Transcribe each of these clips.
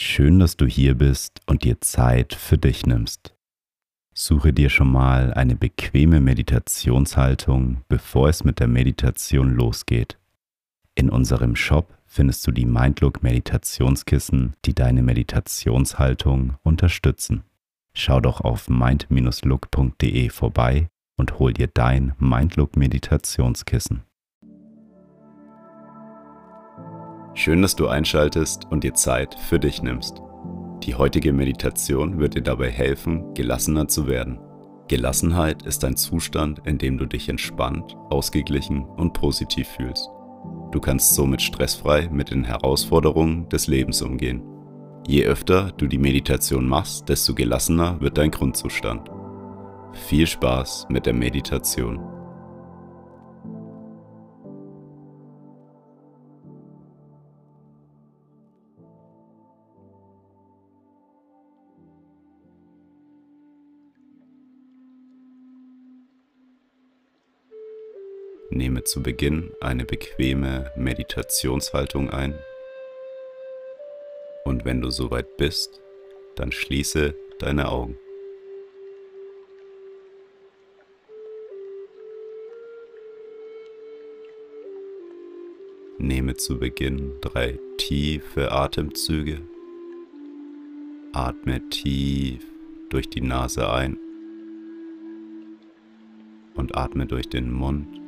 Schön, dass du hier bist und dir Zeit für dich nimmst. Suche dir schon mal eine bequeme Meditationshaltung, bevor es mit der Meditation losgeht. In unserem Shop findest du die Mindlook Meditationskissen, die deine Meditationshaltung unterstützen. Schau doch auf mind-look.de vorbei und hol dir dein Mindlook Meditationskissen. Schön, dass du einschaltest und dir Zeit für dich nimmst. Die heutige Meditation wird dir dabei helfen, gelassener zu werden. Gelassenheit ist ein Zustand, in dem du dich entspannt, ausgeglichen und positiv fühlst. Du kannst somit stressfrei mit den Herausforderungen des Lebens umgehen. Je öfter du die Meditation machst, desto gelassener wird dein Grundzustand. Viel Spaß mit der Meditation. Nehme zu Beginn eine bequeme Meditationshaltung ein und wenn du soweit bist, dann schließe deine Augen. Nehme zu Beginn drei tiefe Atemzüge. Atme tief durch die Nase ein und atme durch den Mund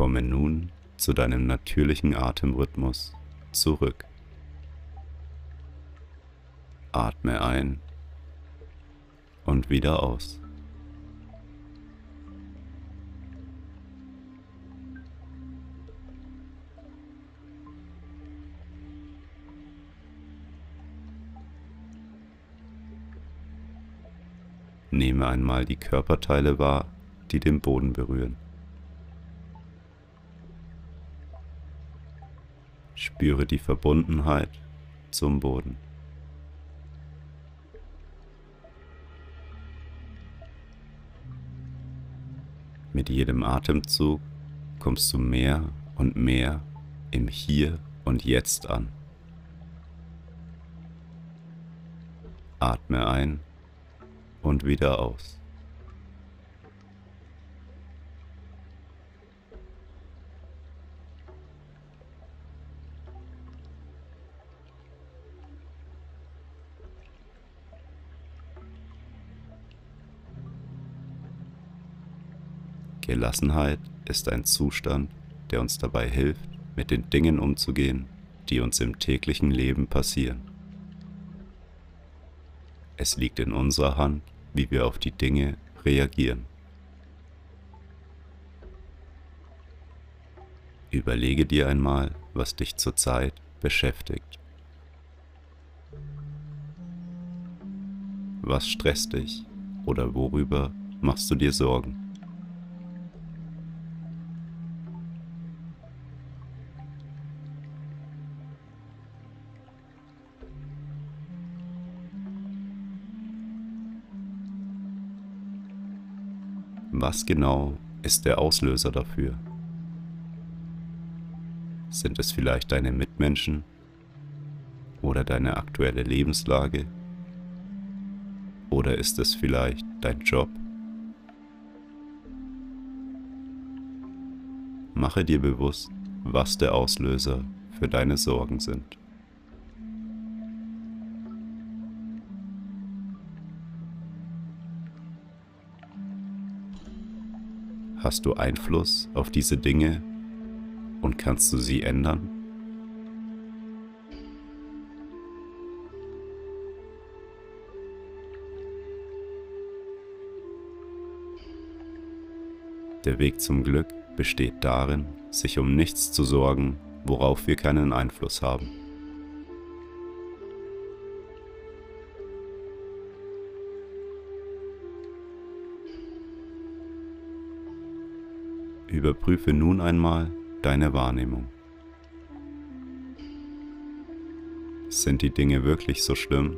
Komme nun zu deinem natürlichen Atemrhythmus zurück. Atme ein und wieder aus. Nehme einmal die Körperteile wahr, die den Boden berühren. Spüre die Verbundenheit zum Boden. Mit jedem Atemzug kommst du mehr und mehr im Hier und Jetzt an. Atme ein und wieder aus. Gelassenheit ist ein Zustand, der uns dabei hilft, mit den Dingen umzugehen, die uns im täglichen Leben passieren. Es liegt in unserer Hand, wie wir auf die Dinge reagieren. Überlege dir einmal, was dich zurzeit beschäftigt. Was stresst dich oder worüber machst du dir Sorgen? Was genau ist der Auslöser dafür? Sind es vielleicht deine Mitmenschen oder deine aktuelle Lebenslage? Oder ist es vielleicht dein Job? Mache dir bewusst, was der Auslöser für deine Sorgen sind. Hast du Einfluss auf diese Dinge und kannst du sie ändern? Der Weg zum Glück besteht darin, sich um nichts zu sorgen worauf wir keinen Einfluss haben. Überprüfe nun einmal deine Wahrnehmung. Sind die Dinge wirklich so schlimm,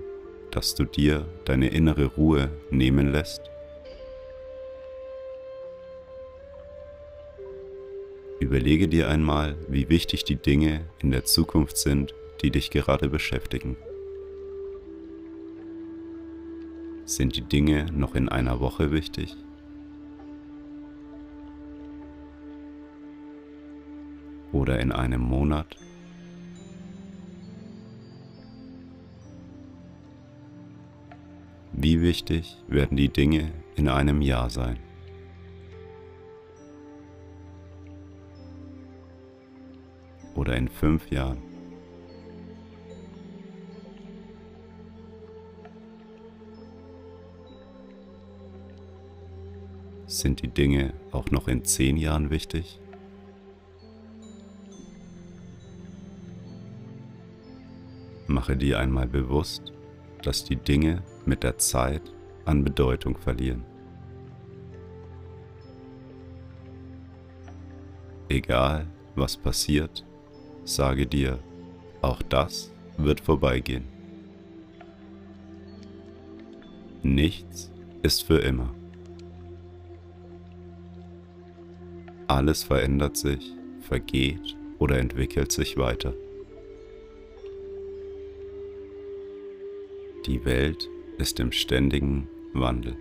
dass du dir deine innere Ruhe nehmen lässt? Überlege dir einmal, wie wichtig die Dinge in der Zukunft sind, die dich gerade beschäftigen. Sind die Dinge noch in einer Woche wichtig? Oder in einem Monat? Wie wichtig werden die Dinge in einem Jahr sein? Oder in fünf Jahren? Sind die Dinge auch noch in zehn Jahren wichtig? Mache dir einmal bewusst, dass die Dinge mit der Zeit an Bedeutung verlieren. Egal, was passiert, sage dir, auch das wird vorbeigehen. Nichts ist für immer. Alles verändert sich, vergeht oder entwickelt sich weiter. Die Welt ist im ständigen Wandel.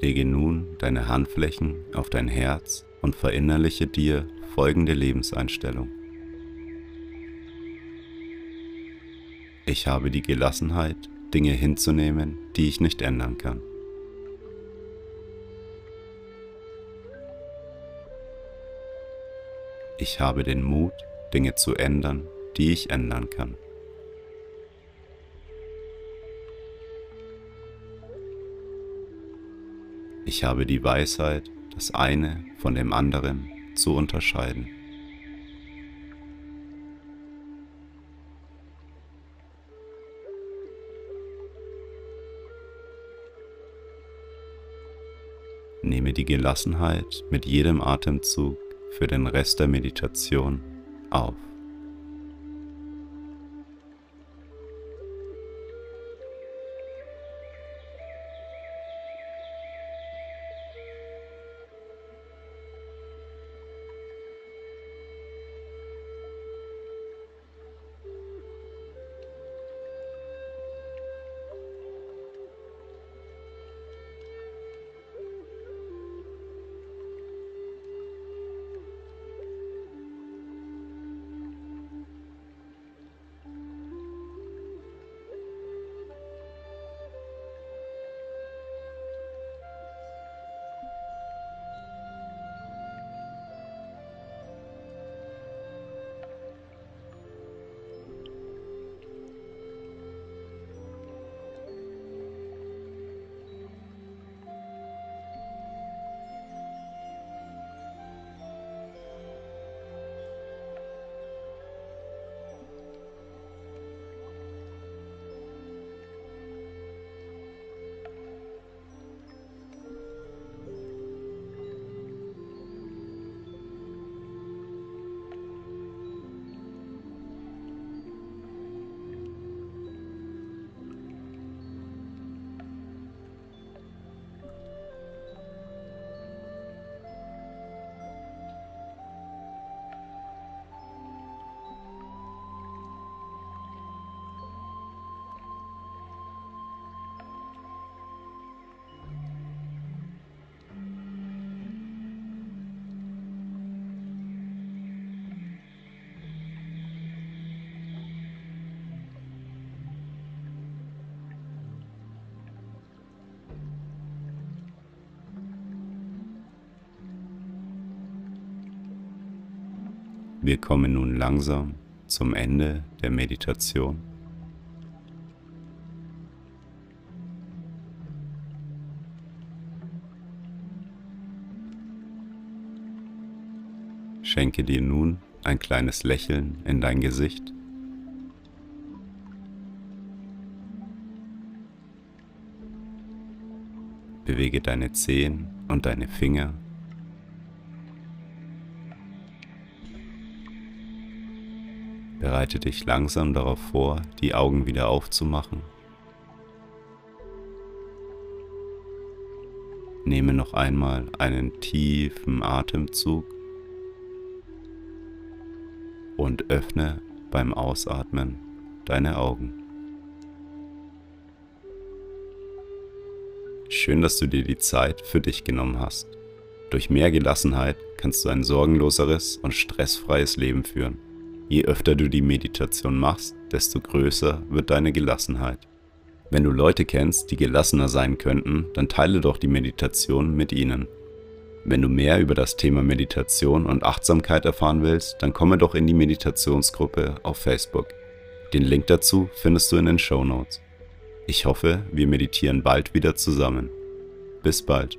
Lege nun deine Handflächen auf dein Herz und verinnerliche dir folgende Lebenseinstellung. Ich habe die Gelassenheit, Dinge hinzunehmen, die ich nicht ändern kann. Ich habe den Mut, Dinge zu ändern, die ich ändern kann. Ich habe die Weisheit, das eine von dem anderen zu unterscheiden. Nehme die Gelassenheit mit jedem Atemzug für den Rest der Meditation auf. Wir kommen nun langsam zum Ende der Meditation. Schenke dir nun ein kleines Lächeln in dein Gesicht. Bewege deine Zehen und deine Finger Bereite dich langsam darauf vor, die Augen wieder aufzumachen. Nehme noch einmal einen tiefen Atemzug und öffne beim Ausatmen deine Augen. Schön, dass du dir die Zeit für dich genommen hast. Durch mehr Gelassenheit kannst du ein sorgenloseres und stressfreies Leben führen. Je öfter du die Meditation machst, desto größer wird deine Gelassenheit. Wenn du Leute kennst, die gelassener sein könnten, dann teile doch die Meditation mit ihnen. Wenn du mehr über das Thema Meditation und Achtsamkeit erfahren willst, dann komme doch in die Meditationsgruppe auf Facebook. Den Link dazu findest du in den Show Notes. Ich hoffe, wir meditieren bald wieder zusammen. Bis bald.